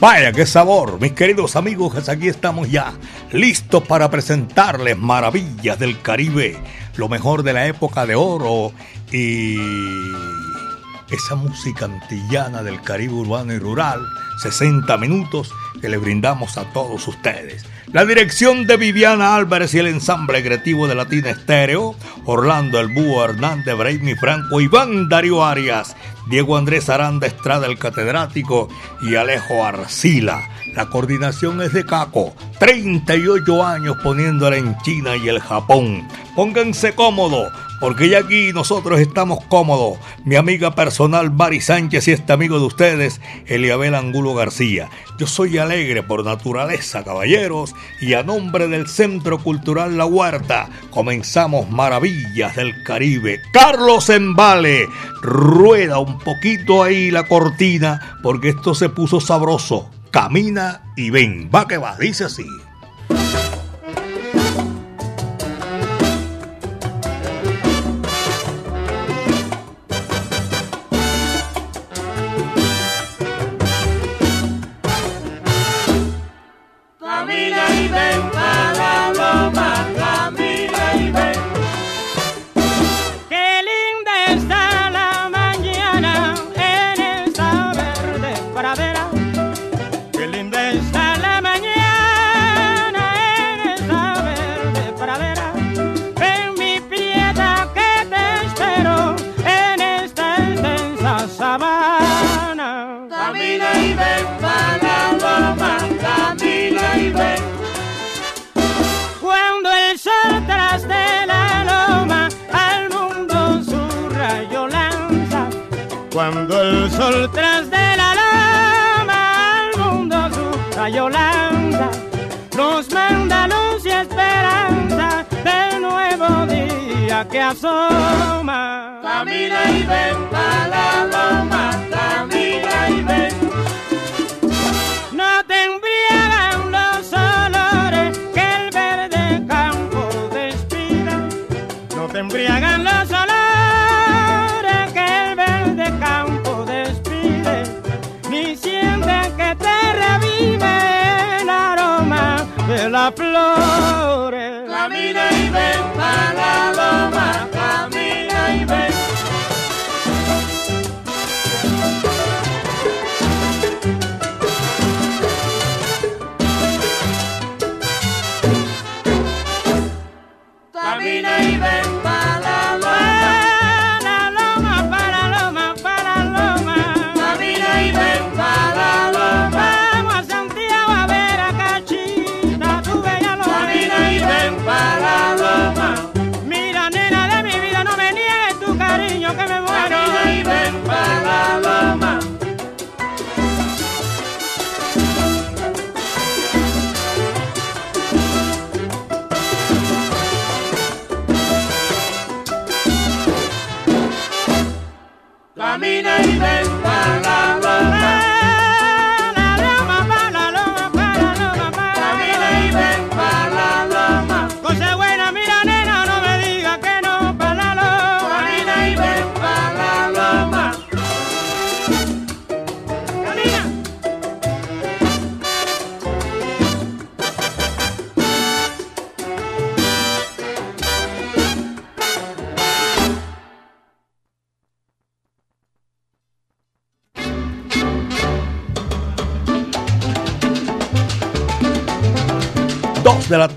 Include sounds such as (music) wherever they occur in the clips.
Vaya, qué sabor, mis queridos amigos, aquí estamos ya, listos para presentarles maravillas del Caribe, lo mejor de la época de oro y esa música antillana del Caribe urbano y rural, 60 minutos que le brindamos a todos ustedes. La dirección de Viviana Álvarez y el ensamble creativo de Latina Estéreo, Orlando El Búho Hernández, Braimi Franco, Iván Darío Arias, Diego Andrés Aranda Estrada, el catedrático, y Alejo Arcila. La coordinación es de Caco, 38 años poniéndola en China y el Japón. Pónganse cómodo, porque ya aquí nosotros estamos cómodos. Mi amiga personal Bari Sánchez y este amigo de ustedes, Eliabel Angulo García. Yo soy alegre por naturaleza, caballeros, y a nombre del Centro Cultural La Huerta, comenzamos Maravillas del Caribe. Carlos Embale, rueda un poquito ahí la cortina, porque esto se puso sabroso. Camina y ven, va que va, dice así.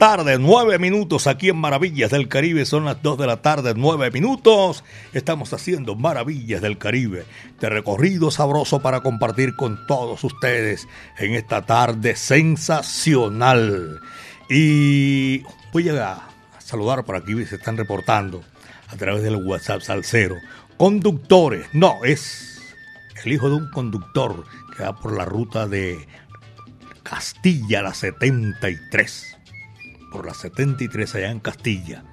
Tarde, nueve minutos aquí en Maravillas del Caribe. Son las dos de la tarde, nueve minutos. Estamos haciendo Maravillas del Caribe, de recorrido sabroso para compartir con todos ustedes en esta tarde sensacional. Y voy a saludar por aquí, se están reportando a través del WhatsApp Salcero. conductores. No, es el hijo de un conductor que va por la ruta de Castilla, la 73. Por la 73 allá en Castilla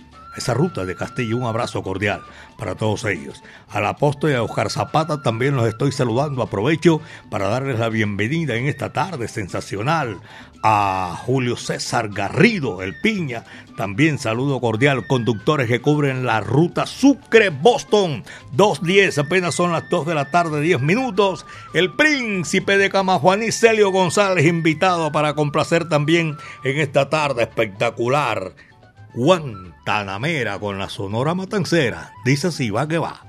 esa ruta de Castillo. Un abrazo cordial para todos ellos. Al apóstol y a Oscar Zapata también los estoy saludando. Aprovecho para darles la bienvenida en esta tarde sensacional a Julio César Garrido, el Piña. También saludo cordial, conductores que cubren la ruta Sucre-Boston. 2.10, apenas son las 2 de la tarde, 10 minutos. El príncipe de Camajuaní, Celio González, invitado para complacer también en esta tarde espectacular. Guantanamera con la Sonora Matancera. Dice así, va que va.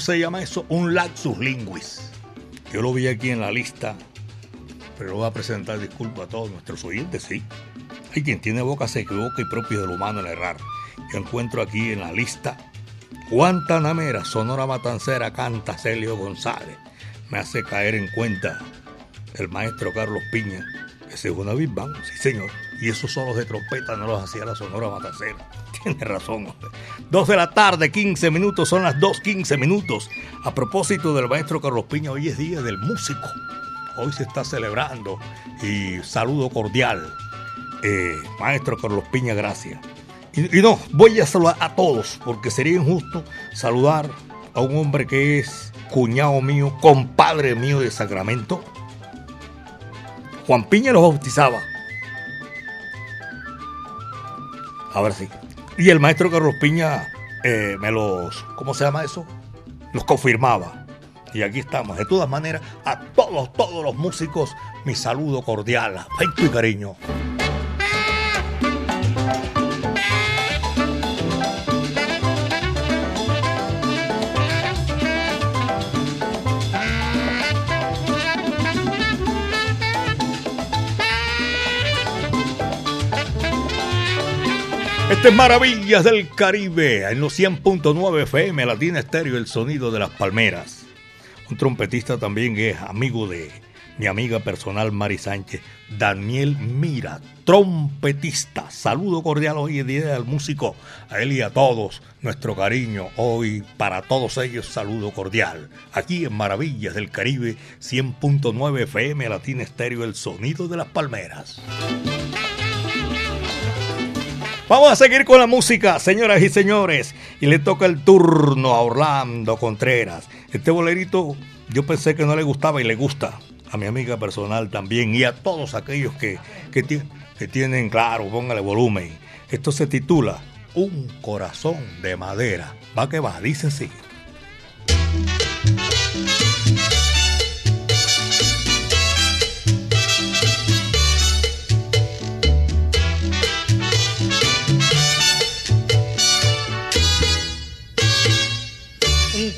¿Cómo se llama eso? Un lapsus linguis. Yo lo vi aquí en la lista, pero voy a presentar disculpas a todos nuestros oyentes, sí. Hay quien tiene boca se equivoca y propio del humano el errar. Yo encuentro aquí en la lista Guantanamera, Sonora Matancera, canta Celio González. Me hace caer en cuenta el maestro Carlos Piña. Ese es una Big Bang, sí señor. Y esos solos de trompeta no los hacía la Sonora Matancera. Tiene razón. Dos de la tarde, 15 minutos, son las 2.15 minutos. A propósito del maestro Carlos Piña, hoy es día del músico. Hoy se está celebrando y saludo cordial. Eh, maestro Carlos Piña, gracias. Y, y, no, voy a saludar a todos, porque sería injusto saludar a un hombre que es cuñado mío, compadre mío de Sacramento. Juan Piña los bautizaba. Ahora sí. Y el maestro Carlos Piña eh, me los, ¿cómo se llama eso? Los confirmaba. Y aquí estamos. De todas maneras, a todos, todos los músicos, mi saludo cordial, afecto y cariño. Este es Maravillas del Caribe, en los 100.9 FM, Latina Estéreo, el sonido de las palmeras. Un trompetista también es amigo de mi amiga personal Mari Sánchez, Daniel Mira, trompetista. Saludo cordial hoy en día del músico, a él y a todos, nuestro cariño hoy para todos ellos, saludo cordial. Aquí en Maravillas del Caribe, 100.9 FM, Latina Estéreo, el sonido de las palmeras. Vamos a seguir con la música, señoras y señores. Y le toca el turno a Orlando Contreras. Este bolerito yo pensé que no le gustaba y le gusta. A mi amiga personal también y a todos aquellos que, que, tienen, claro, póngale volumen. Esto se titula Un corazón de madera. Va que va, dice así.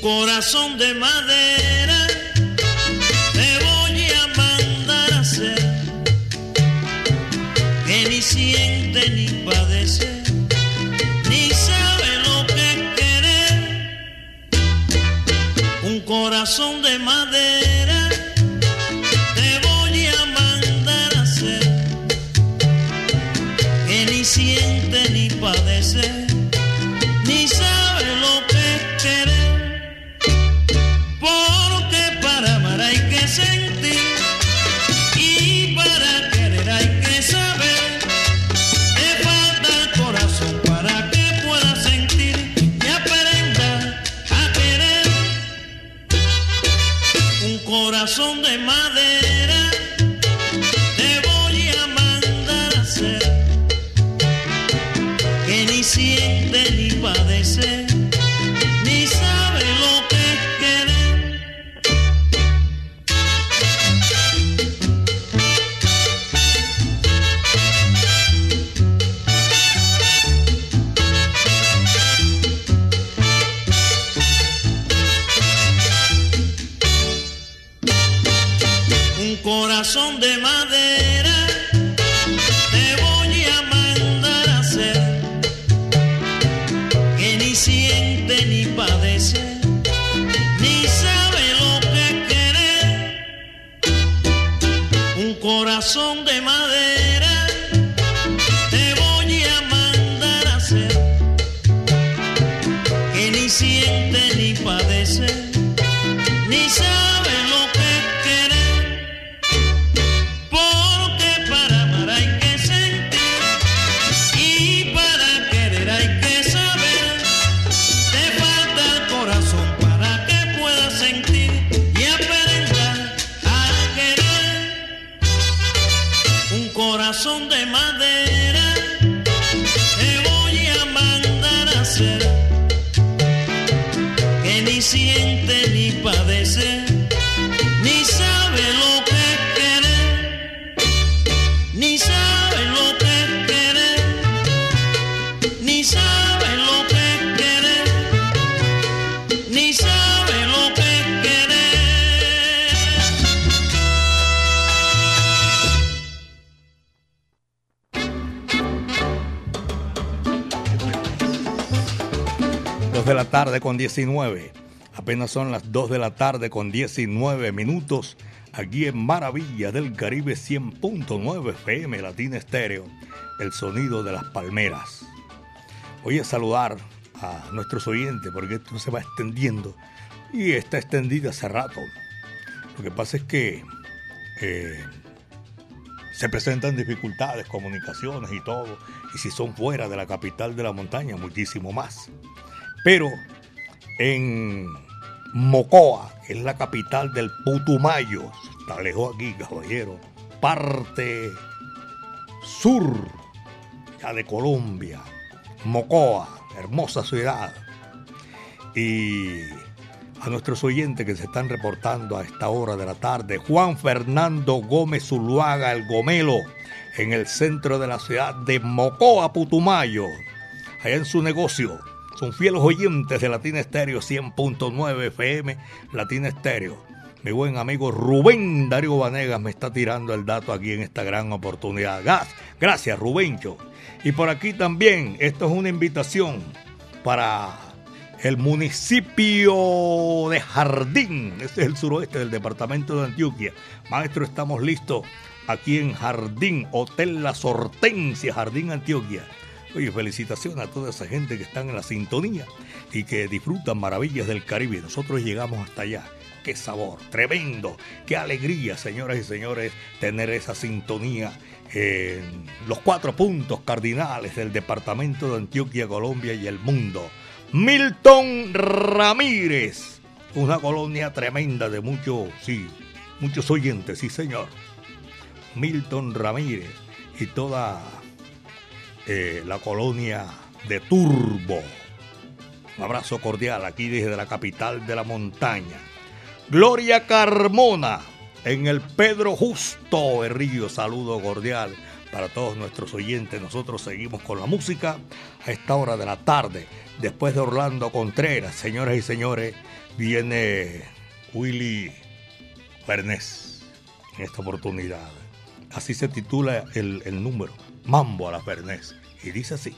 Corazón de madera te voy a mandar a hacer que ni siente ni padece ni sabe lo que es querer. Un corazón de madera te voy a mandar a hacer que ni siente ni padece tarde con 19. Apenas son las 2 de la tarde con 19 minutos aquí en Maravilla del Caribe 100.9 FM Latina Estéreo, el sonido de las palmeras. Voy a saludar a nuestros oyentes porque esto se va extendiendo y está extendido hace rato. Lo que pasa es que eh, se presentan dificultades, comunicaciones y todo, y si son fuera de la capital de la montaña, muchísimo más. Pero en Mocoa, que es la capital del Putumayo, está lejos aquí, caballero, parte sur ya de Colombia, Mocoa, hermosa ciudad. Y a nuestros oyentes que se están reportando a esta hora de la tarde, Juan Fernando Gómez Zuluaga, el Gomelo, en el centro de la ciudad de Mocoa, Putumayo, allá en su negocio son fieles oyentes de Latina Estéreo 100.9 FM, Latina Estéreo. Mi buen amigo Rubén Darío Vanegas me está tirando el dato aquí en esta gran oportunidad. Gracias, Rubencho. Y por aquí también, esto es una invitación para el municipio de Jardín. Este es el suroeste del departamento de Antioquia. Maestro, estamos listos aquí en Jardín, Hotel La Sortencia, Jardín, Antioquia Oye, felicitaciones a toda esa gente que están en la sintonía y que disfrutan maravillas del Caribe. Nosotros llegamos hasta allá. Qué sabor, tremendo, qué alegría, señoras y señores, tener esa sintonía en los cuatro puntos cardinales del departamento de Antioquia, Colombia y el mundo. Milton Ramírez, una colonia tremenda de muchos, sí, muchos oyentes, sí señor. Milton Ramírez y toda eh, la colonia de Turbo. Un abrazo cordial aquí desde la capital de la montaña. Gloria Carmona en el Pedro Justo Río. Saludo cordial para todos nuestros oyentes. Nosotros seguimos con la música a esta hora de la tarde. Después de Orlando Contreras, señoras y señores, viene Willy Fernés en esta oportunidad. Así se titula el número. Mambo a la Fernés. Y dice así.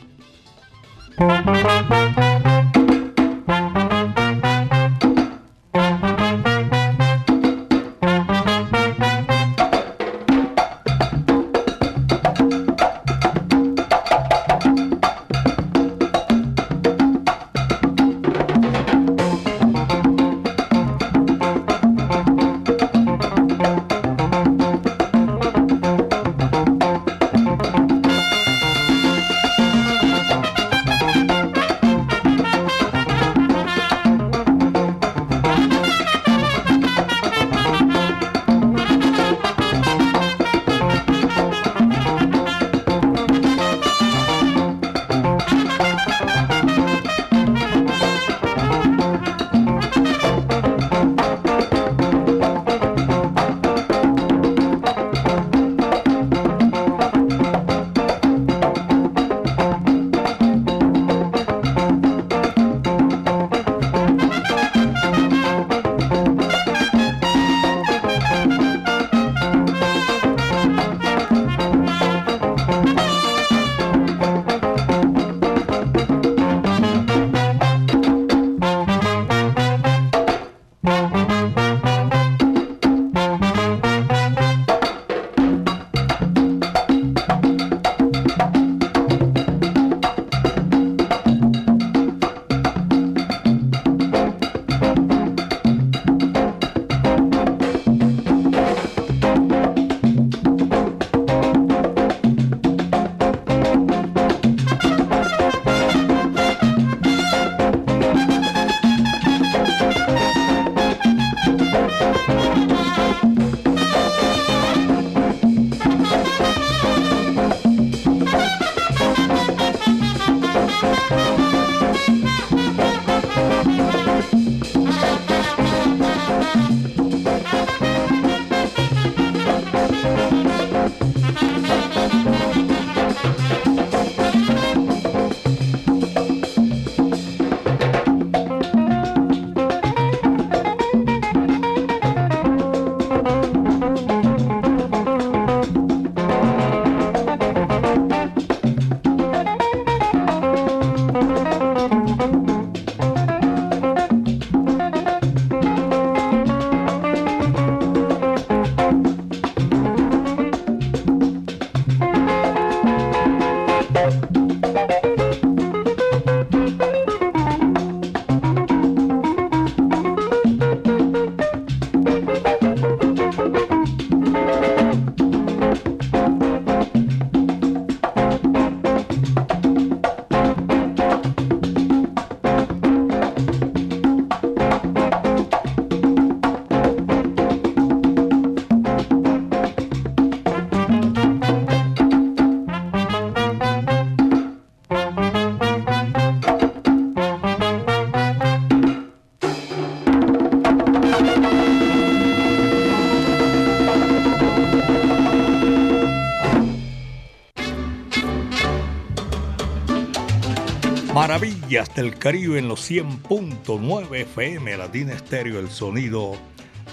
Maravillas del Caribe en los 100.9 FM, Latina Estéreo, el sonido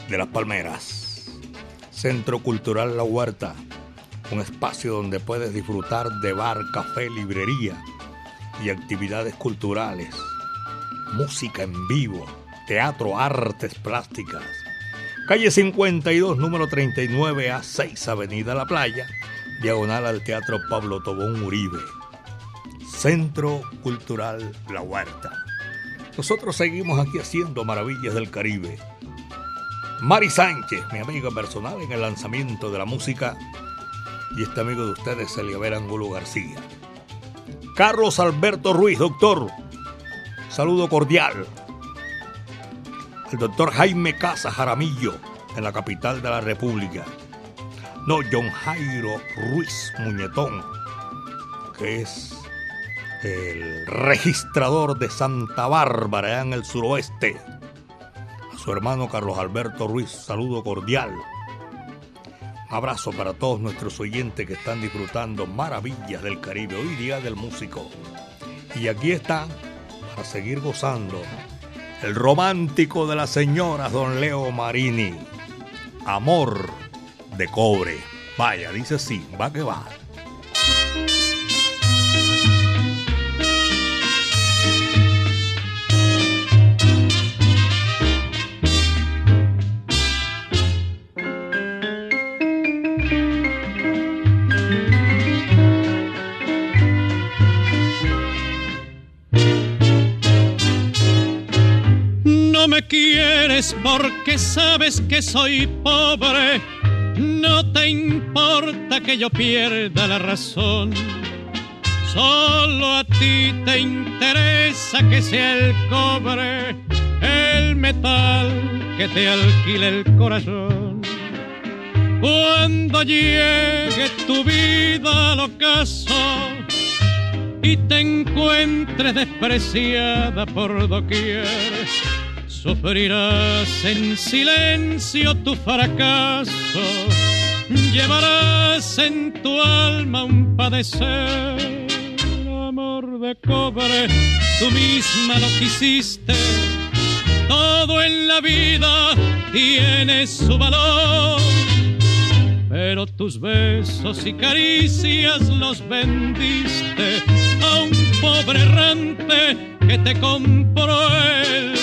de las palmeras. Centro Cultural La Huerta, un espacio donde puedes disfrutar de bar, café, librería y actividades culturales, música en vivo, teatro, artes plásticas. Calle 52, número 39 a 6, Avenida La Playa, diagonal al Teatro Pablo Tobón Uribe. Centro Cultural La Huerta. Nosotros seguimos aquí haciendo maravillas del Caribe. Mari Sánchez, mi amiga personal en el lanzamiento de la música, y este amigo de ustedes, Eliaber Angulo García. Carlos Alberto Ruiz, doctor. Saludo cordial. El doctor Jaime Casa Jaramillo, en la capital de la República. No, John Jairo Ruiz Muñetón, que es el registrador de Santa Bárbara, en el suroeste. A su hermano Carlos Alberto Ruiz, saludo cordial. Abrazo para todos nuestros oyentes que están disfrutando maravillas del Caribe, hoy día del músico. Y aquí está, para seguir gozando, el romántico de las señoras, don Leo Marini. Amor de cobre. Vaya, dice sí, va que va. Porque sabes que soy pobre. No te importa que yo pierda la razón. Solo a ti te interesa que sea el cobre, el metal que te alquile el corazón. Cuando llegue tu vida al ocaso y te encuentres despreciada por doquier, Sufrirás en silencio tu fracaso, llevarás en tu alma un padecer. Amor de cobre, tú misma lo quisiste, todo en la vida tiene su valor. Pero tus besos y caricias los vendiste a un pobre errante que te compró el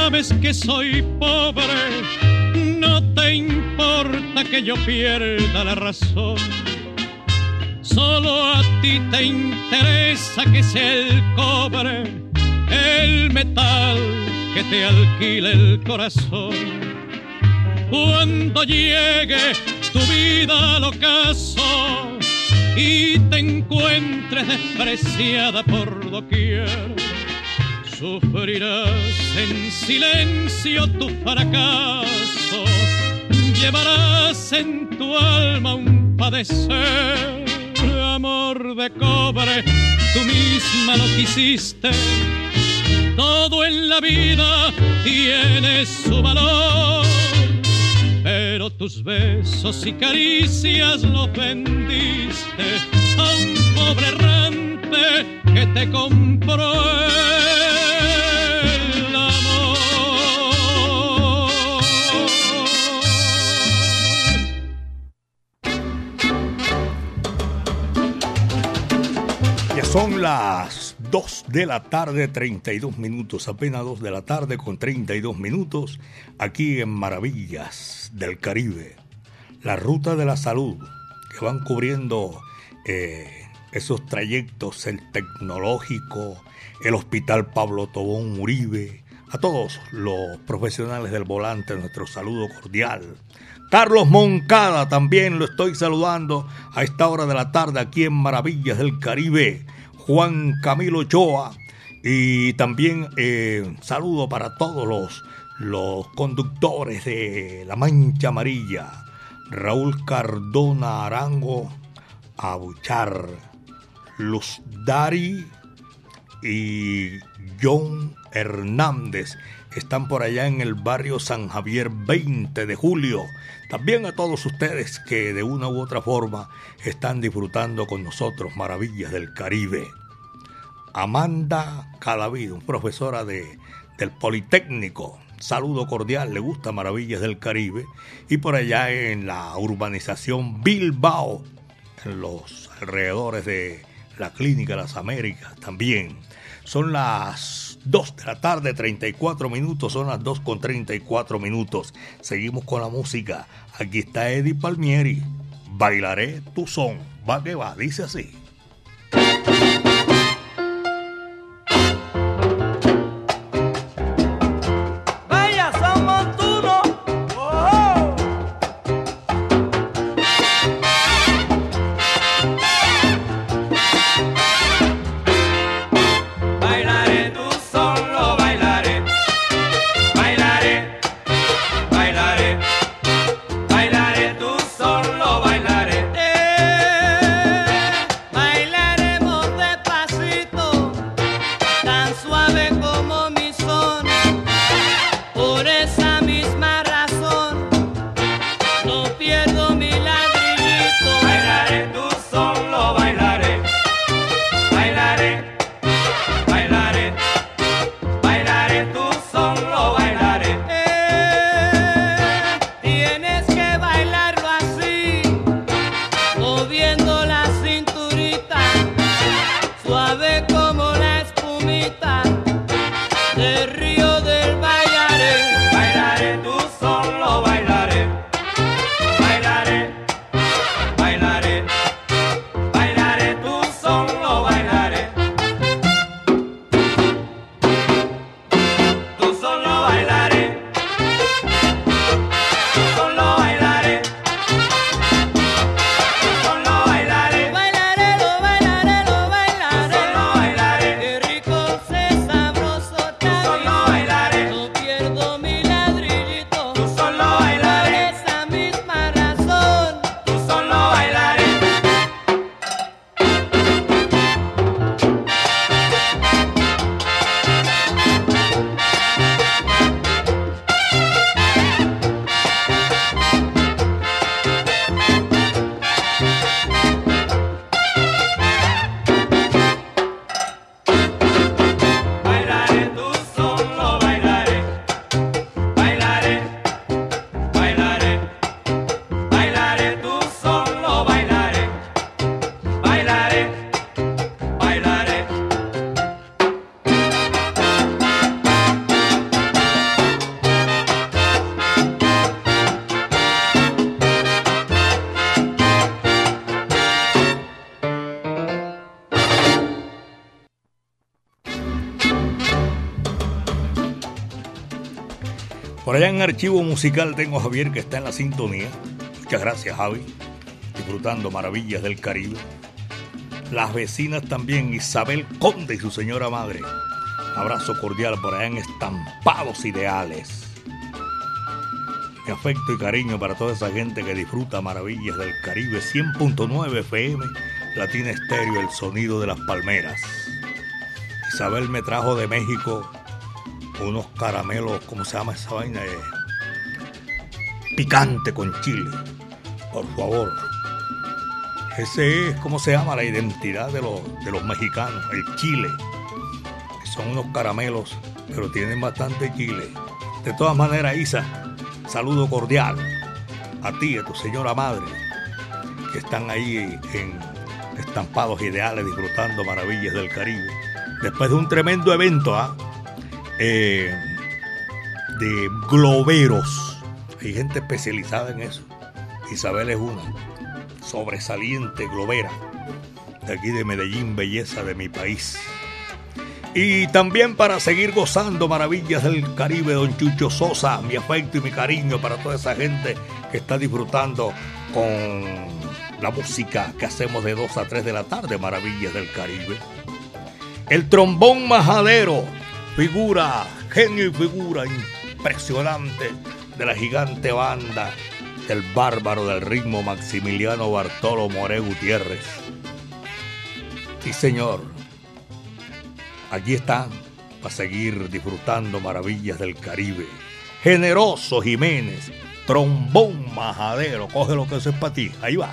sabes que soy pobre, no te importa que yo pierda la razón. Solo a ti te interesa que sea el cobre, el metal que te alquile el corazón. Cuando llegue tu vida al ocaso y te encuentres despreciada por doquier Sufrirás en silencio tu fracaso, llevarás en tu alma un padecer. Amor de cobre, tú misma lo quisiste. Todo en la vida tiene su valor, pero tus besos y caricias lo vendiste a un pobre errante que te compró. Son las 2 de la tarde, 32 minutos, apenas 2 de la tarde con 32 minutos, aquí en Maravillas del Caribe. La ruta de la salud, que van cubriendo eh, esos trayectos, el tecnológico, el Hospital Pablo Tobón Uribe, a todos los profesionales del volante, nuestro saludo cordial. Carlos Moncada también lo estoy saludando a esta hora de la tarde aquí en Maravillas del Caribe. Juan Camilo Ochoa Y también eh, saludo para todos los, los conductores de La Mancha Amarilla. Raúl Cardona Arango, Abuchar, Luz Dari y John Hernández están por allá en el barrio San Javier 20 de julio. También a todos ustedes que de una u otra forma están disfrutando con nosotros maravillas del Caribe. Amanda Cadavid, profesora de, del Politécnico. Saludo cordial, le gusta Maravillas del Caribe. Y por allá en la urbanización Bilbao, en los alrededores de la Clínica Las Américas también. Son las 2 de la tarde, 34 minutos, son las 2 con 34 minutos. Seguimos con la música. Aquí está Eddie Palmieri. Bailaré tu son. Va que va, dice así. Archivo Musical tengo Javier que está en la sintonía. Muchas gracias, Javi. Disfrutando maravillas del Caribe. Las vecinas también, Isabel Conde y su señora madre. Abrazo cordial por allá en Estampados Ideales. Mi afecto y cariño para toda esa gente que disfruta maravillas del Caribe 100.9 FM, Latina Estéreo, el sonido de las palmeras. Isabel me trajo de México unos caramelos, ¿cómo se llama esa vaina? Eh, picante con chile. Por favor. Ese es, ¿cómo se llama? La identidad de los, de los mexicanos, el chile. Son unos caramelos, pero tienen bastante chile. De todas maneras, Isa, saludo cordial a ti, a tu señora madre, que están ahí en estampados ideales disfrutando maravillas del Caribe. Después de un tremendo evento, ¿ah? De globeros. Hay gente especializada en eso. Isabel es una sobresaliente globera de aquí de Medellín, belleza de mi país. Y también para seguir gozando maravillas del Caribe, don Chucho Sosa, mi afecto y mi cariño para toda esa gente que está disfrutando con la música que hacemos de 2 a 3 de la tarde, maravillas del Caribe. El trombón majadero, figura, genio y figura impresionante de la gigante banda del bárbaro del ritmo Maximiliano Bartolo More Gutiérrez. Sí, señor. Allí está para seguir disfrutando maravillas del Caribe. Generoso Jiménez, trombón majadero, coge lo que es para ti. Ahí va.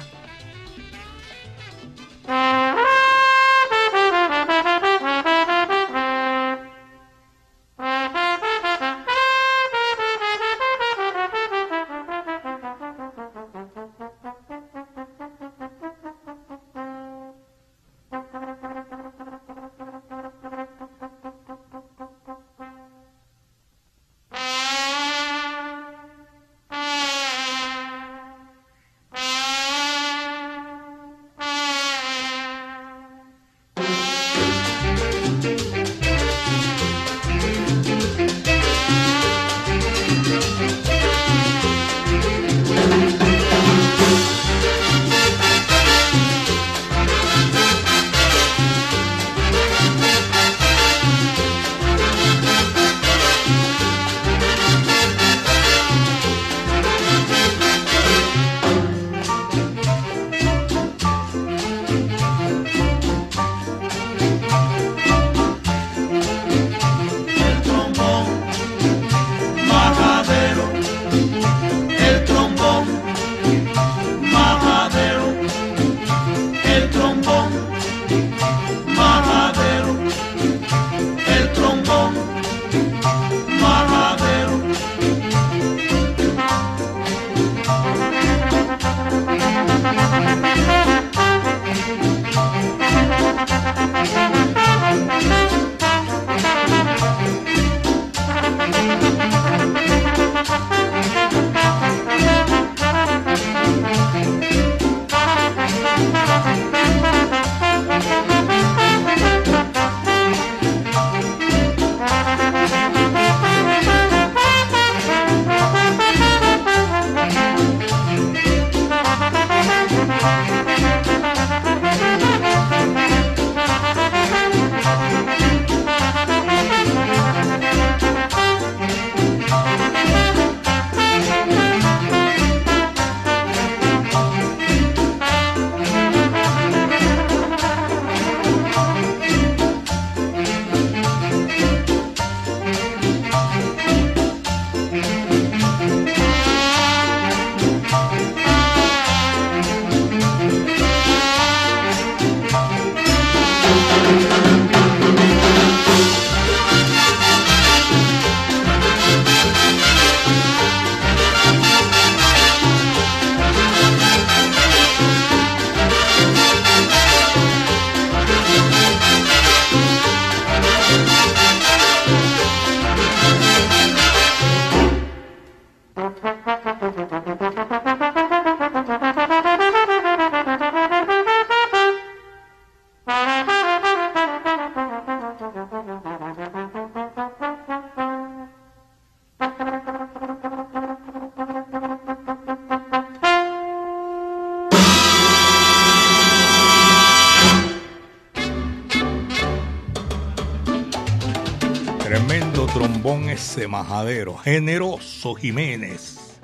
Majadero, Generoso Jiménez.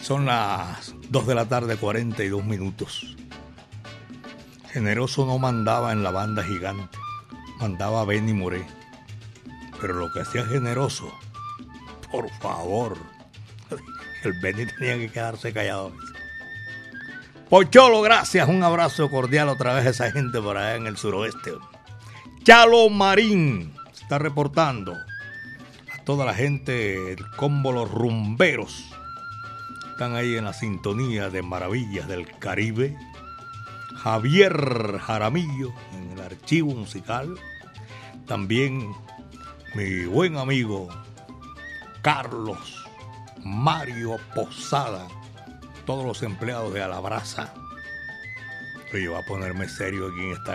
Son las 2 de la tarde, 42 minutos. Generoso no mandaba en la banda gigante, mandaba a Benny Moré. Pero lo que hacía Generoso, por favor, (laughs) el Benny tenía que quedarse callado. Pocholo, gracias, un abrazo cordial otra vez a esa gente por allá en el suroeste. Chalo Marín está reportando toda la gente, el combo Los Rumberos, están ahí en la sintonía de Maravillas del Caribe. Javier Jaramillo en el archivo musical. También mi buen amigo Carlos Mario Posada. Todos los empleados de Alabraza. Oye, voy a ponerme serio aquí en esta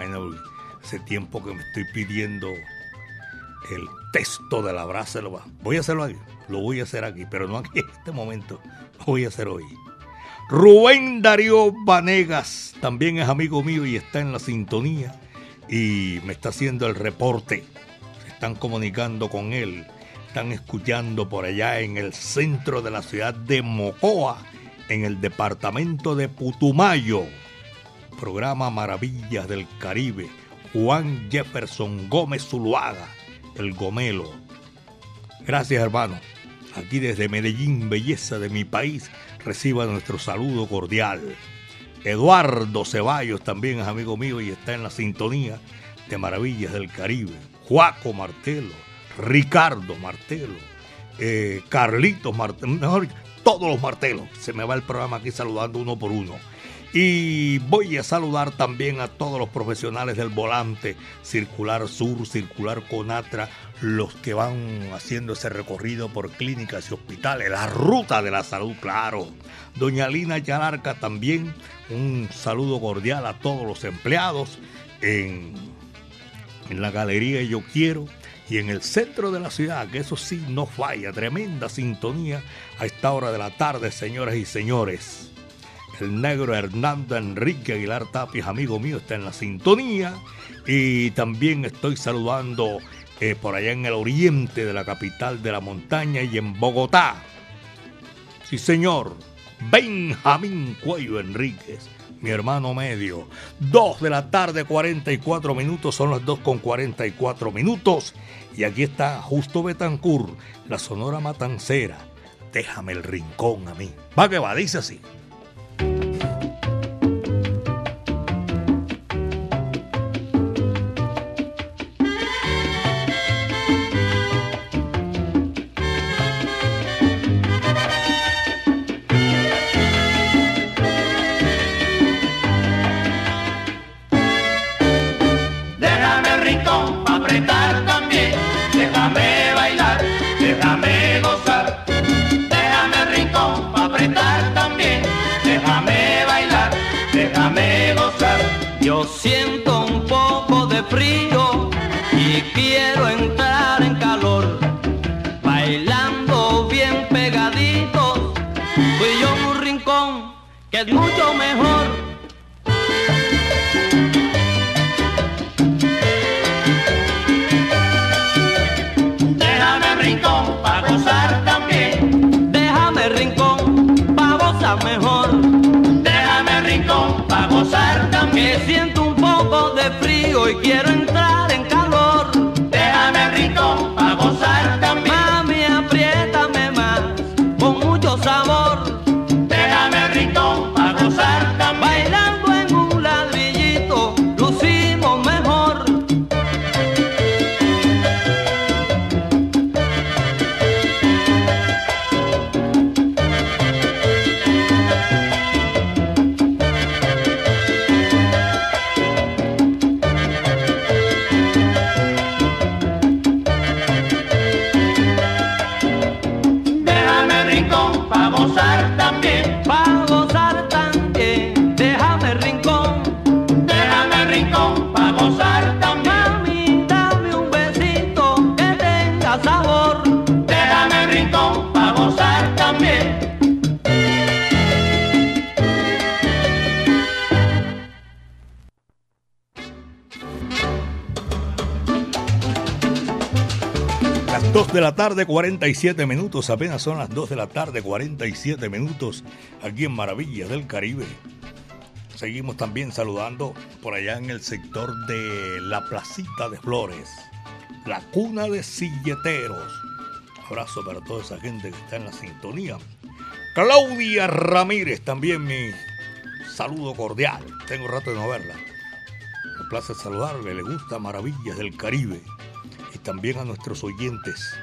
Hace tiempo que me estoy pidiendo el texto de la brasa. Lo voy a hacerlo aquí, lo voy a hacer aquí, pero no aquí en este momento, lo voy a hacer hoy. Rubén Darío Vanegas también es amigo mío y está en la sintonía. y me está haciendo el reporte. Se están comunicando con él. Están escuchando por allá en el centro de la ciudad de Mocoa, en el departamento de Putumayo. Programa Maravillas del Caribe. Juan Jefferson Gómez Zuluaga, el Gomelo. Gracias, hermano. Aquí desde Medellín, belleza de mi país, reciba nuestro saludo cordial. Eduardo Ceballos también es amigo mío y está en la sintonía de Maravillas del Caribe. Juaco Martelo, Ricardo Martelo, eh, Carlitos Martelo, mejor todos los martelos. Se me va el programa aquí saludando uno por uno. Y voy a saludar también a todos los profesionales del volante, Circular Sur, Circular Conatra, los que van haciendo ese recorrido por clínicas y hospitales, la ruta de la salud, claro. Doña Lina Yalarca también, un saludo cordial a todos los empleados en, en la Galería Yo Quiero y en el centro de la ciudad, que eso sí no falla, tremenda sintonía a esta hora de la tarde, señoras y señores el negro Hernando Enrique Aguilar Tapias, amigo mío, está en la sintonía. Y también estoy saludando eh, por allá en el oriente de la capital de la montaña y en Bogotá. Sí, señor, Benjamín Cuello Enríquez, mi hermano medio. Dos de la tarde, 44 minutos, son las dos con 44 minutos. Y aquí está Justo Betancur, la Sonora Matancera. Déjame el rincón a mí. Va que va, dice así. Siento un poco de frío y quiero entrar en calor. Bailando bien pegaditos, fui yo en un rincón que es mucho mejor. Déjame rincón para gozar también. Déjame rincón para gozar mejor. Déjame rincón para gozar también de frío y quiero entrar en la tarde, 47 minutos. Apenas son las 2 de la tarde, 47 minutos. Aquí en Maravillas del Caribe. Seguimos también saludando por allá en el sector de la Placita de Flores. La cuna de silleteros. Abrazo para toda esa gente que está en la sintonía. Claudia Ramírez, también mi saludo cordial. Tengo rato de no verla. Me place saludarle, le gusta Maravillas del Caribe y también a nuestros oyentes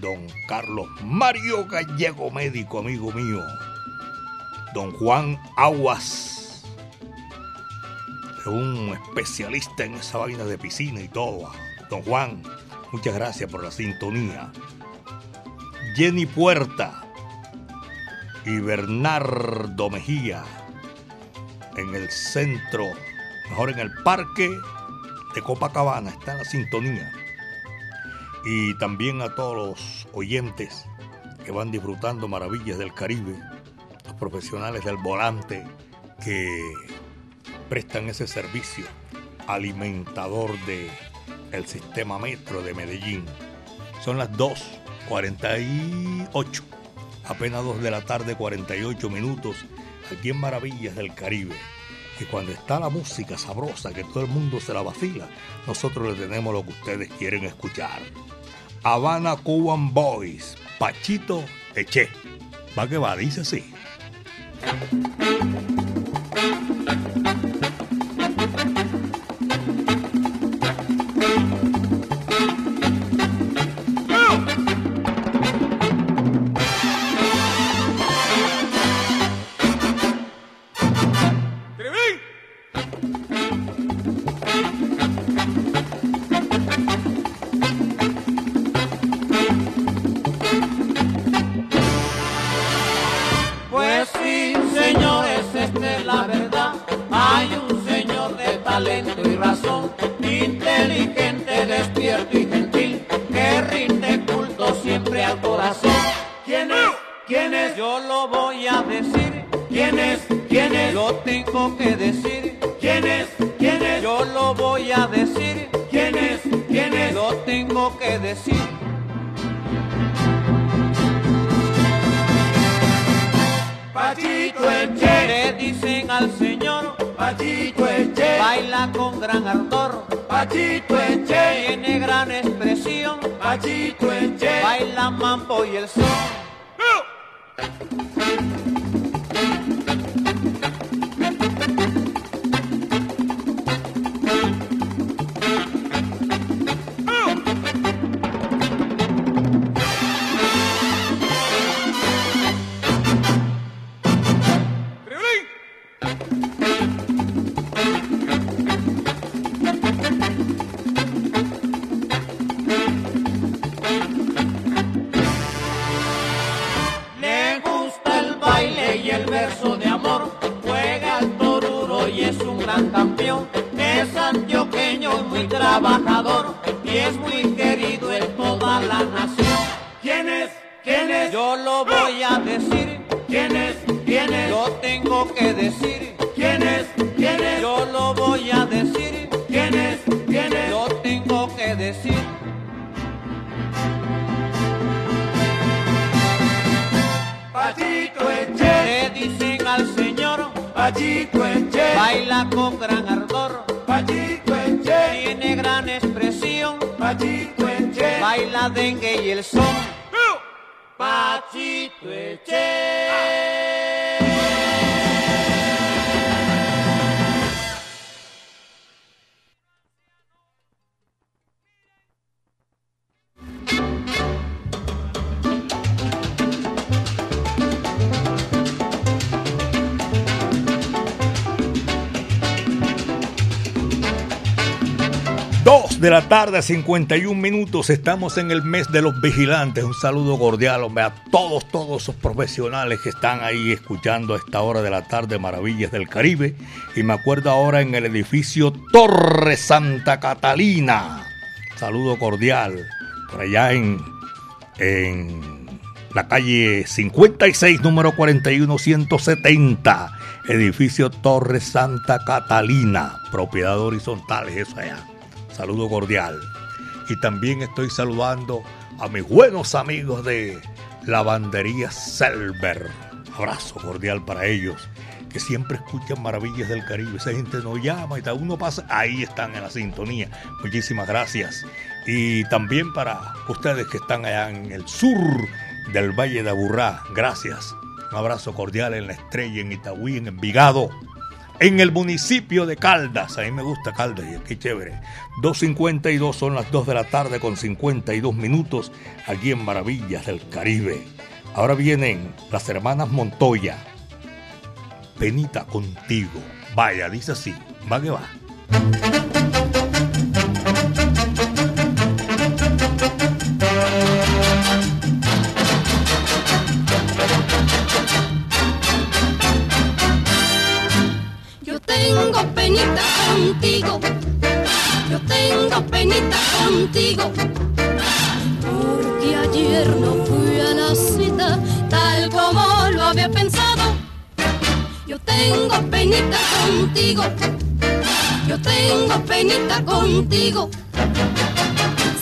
don Carlos Mario Gallego, médico amigo mío, don Juan Aguas, un especialista en esa vaina de piscina y todo. Don Juan, muchas gracias por la sintonía. Jenny Puerta y Bernardo Mejía en el centro, mejor en el parque de Copacabana, está en la sintonía y también a todos los oyentes que van disfrutando maravillas del Caribe, los profesionales del volante que prestan ese servicio alimentador de sistema metro de Medellín. Son las 2.48, apenas 2 de la tarde, 48 minutos, aquí en Maravillas del Caribe. Y cuando está la música sabrosa, que todo el mundo se la vacila, nosotros le tenemos lo que ustedes quieren escuchar. Habana Cuban Boys, Pachito Eche. Va que va, dice así. Talento y razón, inteligente, despierto y gentil, que rinde culto siempre al corazón. ¿Quién es? ¿Quién es? Yo lo voy a decir. ¿Quién es? ¿Quién es? Lo tengo que decir. ¿Quién es? ¿Quién es? Yo lo voy a decir. ¿Quién es? ¿Quién es? Lo tengo que decir. Pachito Eche, le dicen al señor, Pachito baila con gran ardor, Pachito Eche, tiene gran expresión, Pachito Eche, baila mambo y el son. Muy trabajador y es muy querido en toda la nación. ¿Quién es? ¿Quién es? Yo lo voy a decir. ¿Quién es? ¿Quién es? Lo tengo que decir. ¿Quién es? ¿Quién es? Yo lo voy a decir. ¿Quién es? ¿Quién es? Lo tengo que decir. Pachito Eche, le dicen al señor, Pachito Eche, baila con gran ardor, Eche, baila dengue y el son, Pachito Eche. De la tarde, 51 minutos. Estamos en el mes de los vigilantes. Un saludo cordial, hombre, a todos, todos esos profesionales que están ahí escuchando a esta hora de la tarde Maravillas del Caribe. Y me acuerdo ahora en el edificio Torre Santa Catalina. Saludo cordial. Por allá en, en la calle 56, número 41170. Edificio Torre Santa Catalina. Propiedad horizontal, eso allá. Saludo cordial. Y también estoy saludando a mis buenos amigos de Lavandería Selber. Abrazo cordial para ellos, que siempre escuchan maravillas del Caribe. Esa gente nos llama y tal, uno pasa, ahí están en la sintonía. Muchísimas gracias. Y también para ustedes que están allá en el sur del Valle de Aburrá, gracias. Un abrazo cordial en La Estrella, en Itagüí, en Envigado en el municipio de Caldas. A mí me gusta Caldas y qué chévere. 2.52 son las 2 de la tarde con 52 minutos aquí en Maravillas del Caribe. Ahora vienen las hermanas Montoya. Penita contigo. Vaya, dice así. Va que va. Penita contigo, yo tengo penita contigo, porque ayer no fui a la cita tal como lo había pensado. Yo tengo penita contigo, yo tengo penita contigo.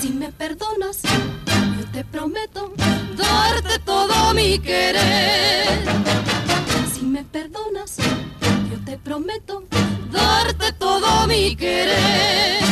Si me perdonas, yo te prometo darte todo mi querer. Mi querer.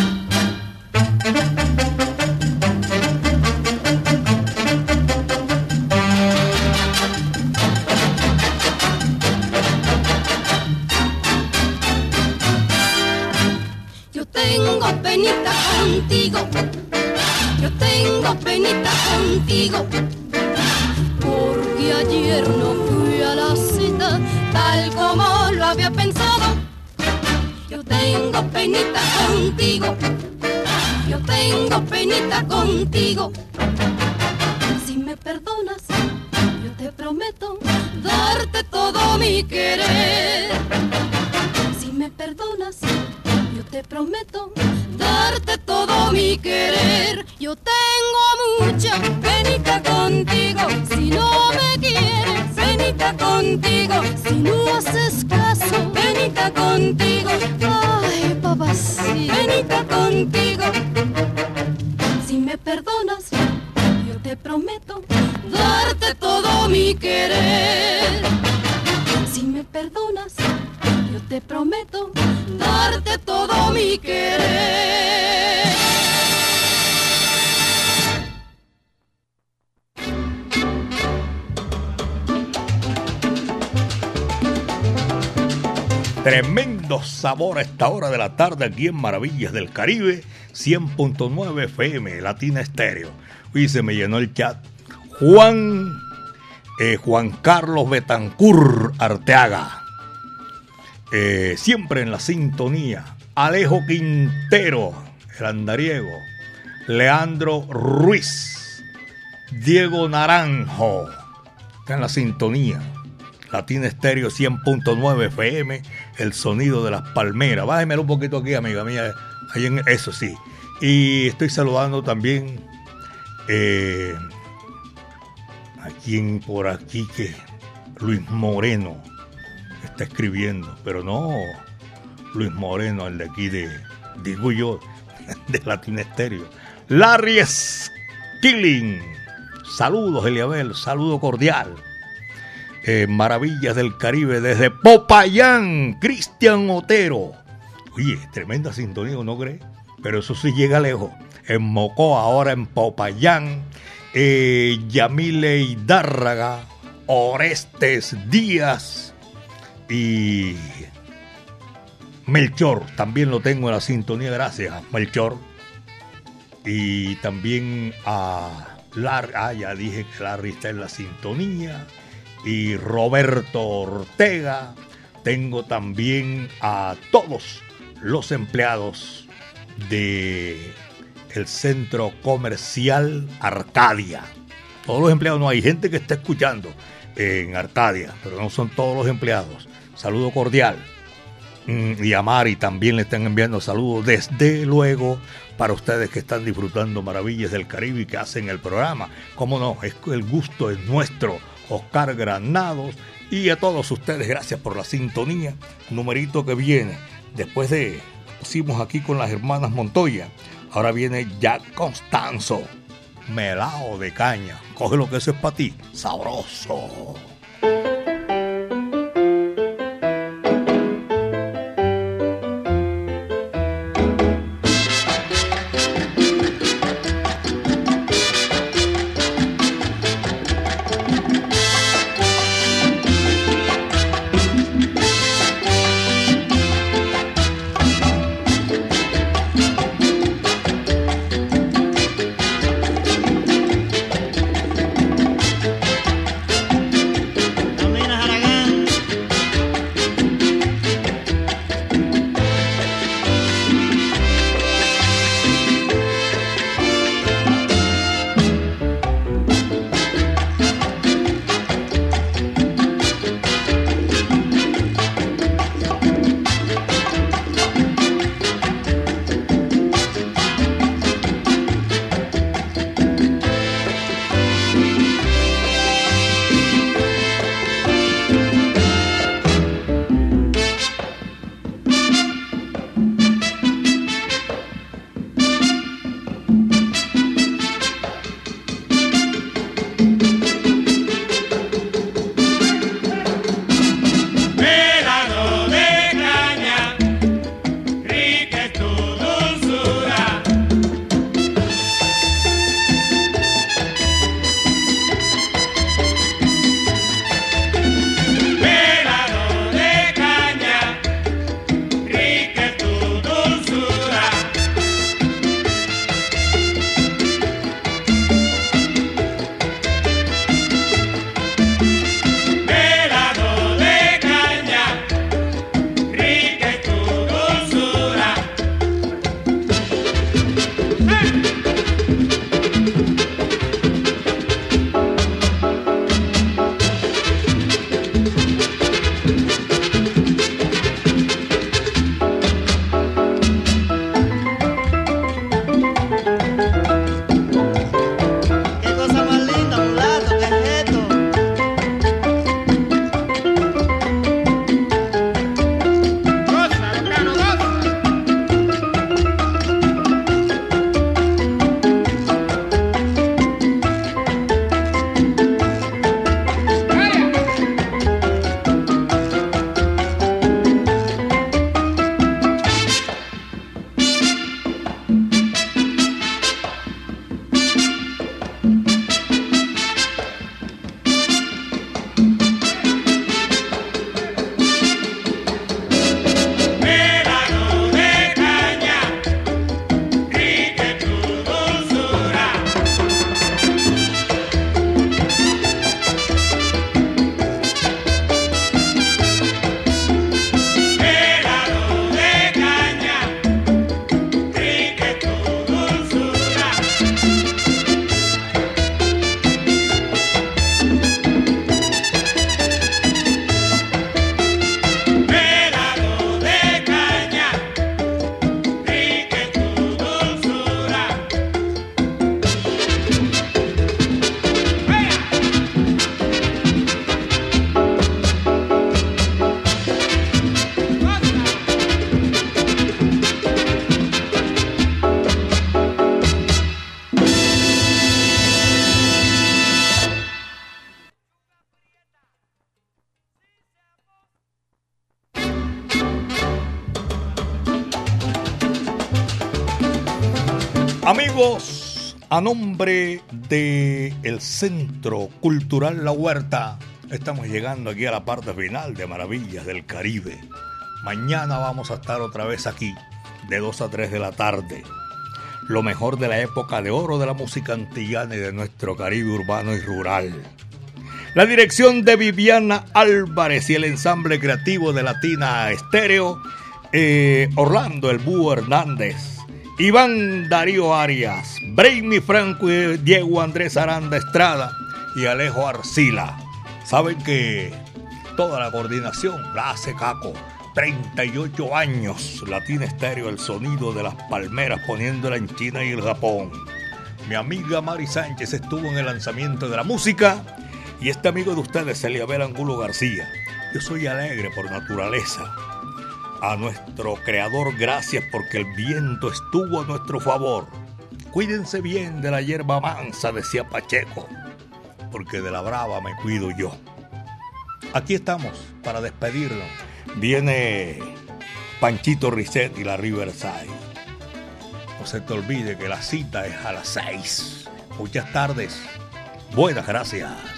Te prometo darte todo mi querer. Tremendo sabor a esta hora de la tarde aquí en Maravillas del Caribe, 100.9 FM, Latina Estéreo. Y se me llenó el chat. Juan, eh, Juan Carlos Betancur Arteaga, eh, siempre en la sintonía. Alejo Quintero, el andariego. Leandro Ruiz, Diego Naranjo, está en la sintonía. Latina Estéreo 100.9 FM, el sonido de las palmeras. Bájemelo un poquito aquí, amiga mía. Ahí en, eso sí. Y estoy saludando también eh, a quien por aquí que Luis Moreno está escribiendo, pero no Luis Moreno, el de aquí de, digo yo, (laughs) de Latina Estéreo. Larry Skilling. Saludos, Eliabel, saludo cordial. Eh, Maravillas del Caribe desde Popayán, Cristian Otero. Oye, tremenda sintonía, ¿no cree? Pero eso sí llega lejos. En Mocó, ahora en Popayán, eh, Yamile Hidárraga, Orestes Díaz y Melchor. También lo tengo en la sintonía, gracias, Melchor. Y también a Larry, ah, ya dije que Larry está en la sintonía y Roberto Ortega. Tengo también a todos los empleados de centro comercial Arcadia. Todos los empleados, no hay gente que está escuchando en Arcadia, pero no son todos los empleados. Saludo cordial. Mm, Y a Mari también le están enviando saludos, desde luego, para ustedes que están disfrutando Maravillas del Caribe y que hacen el programa. Cómo no, es, el gusto es nuestro. Oscar Granados y a todos ustedes, gracias por la sintonía. Numerito que viene, después de, pusimos aquí con las hermanas Montoya, ahora viene Jack Constanzo, melao de caña. Coge lo que eso es para ti, sabroso. A nombre de el Centro Cultural La Huerta, estamos llegando aquí a la parte final de Maravillas del Caribe. Mañana vamos a estar otra vez aquí, de 2 a 3 de la tarde. Lo mejor de la época de oro de la música antillana y de nuestro Caribe urbano y rural. La dirección de Viviana Álvarez y el ensamble creativo de Latina Estéreo, eh, Orlando El Búho Hernández, Iván Darío Arias, Brainy Franco y Diego Andrés Aranda Estrada y Alejo Arcila. Saben que toda la coordinación la hace Caco. 38 años, Latina Estéreo, el sonido de las palmeras poniéndola en China y el Japón. Mi amiga Mari Sánchez estuvo en el lanzamiento de la música y este amigo de ustedes, Eliabel Angulo García. Yo soy alegre por naturaleza a nuestro Creador gracias porque el viento estuvo a nuestro favor. Cuídense bien de la hierba mansa, decía Pacheco, porque de la brava me cuido yo. Aquí estamos para despedirnos. Viene Panchito Risset la Riverside. No se te olvide que la cita es a las seis. Muchas tardes. Buenas gracias.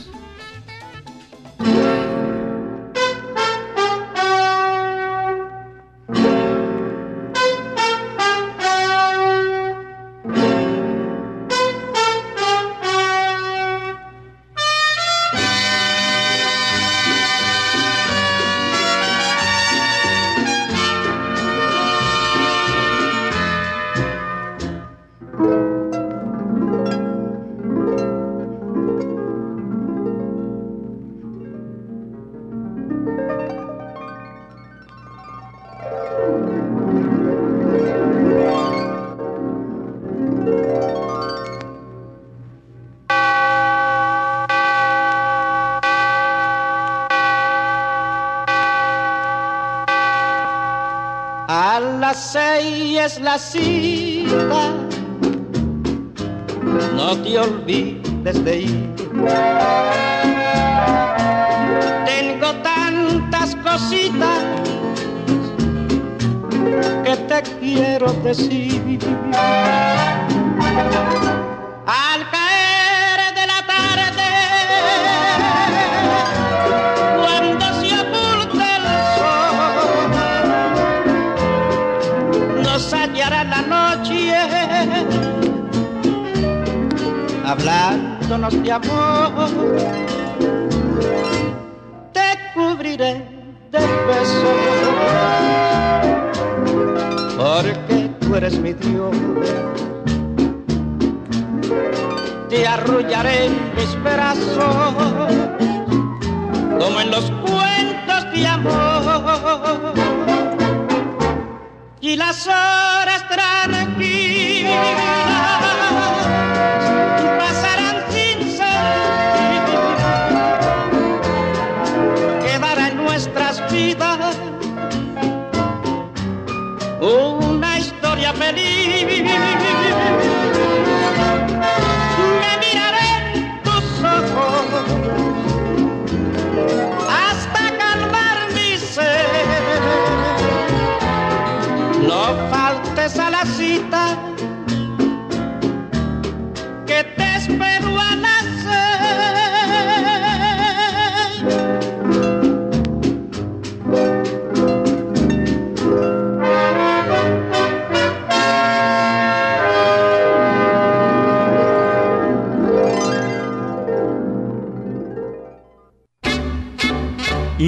Hablándonos de amor. Te cubriré de besos, porque tú eres mi Dios. Te arrullaré en mis brazos, como en los cuentos de amor. Y las horas tranquilas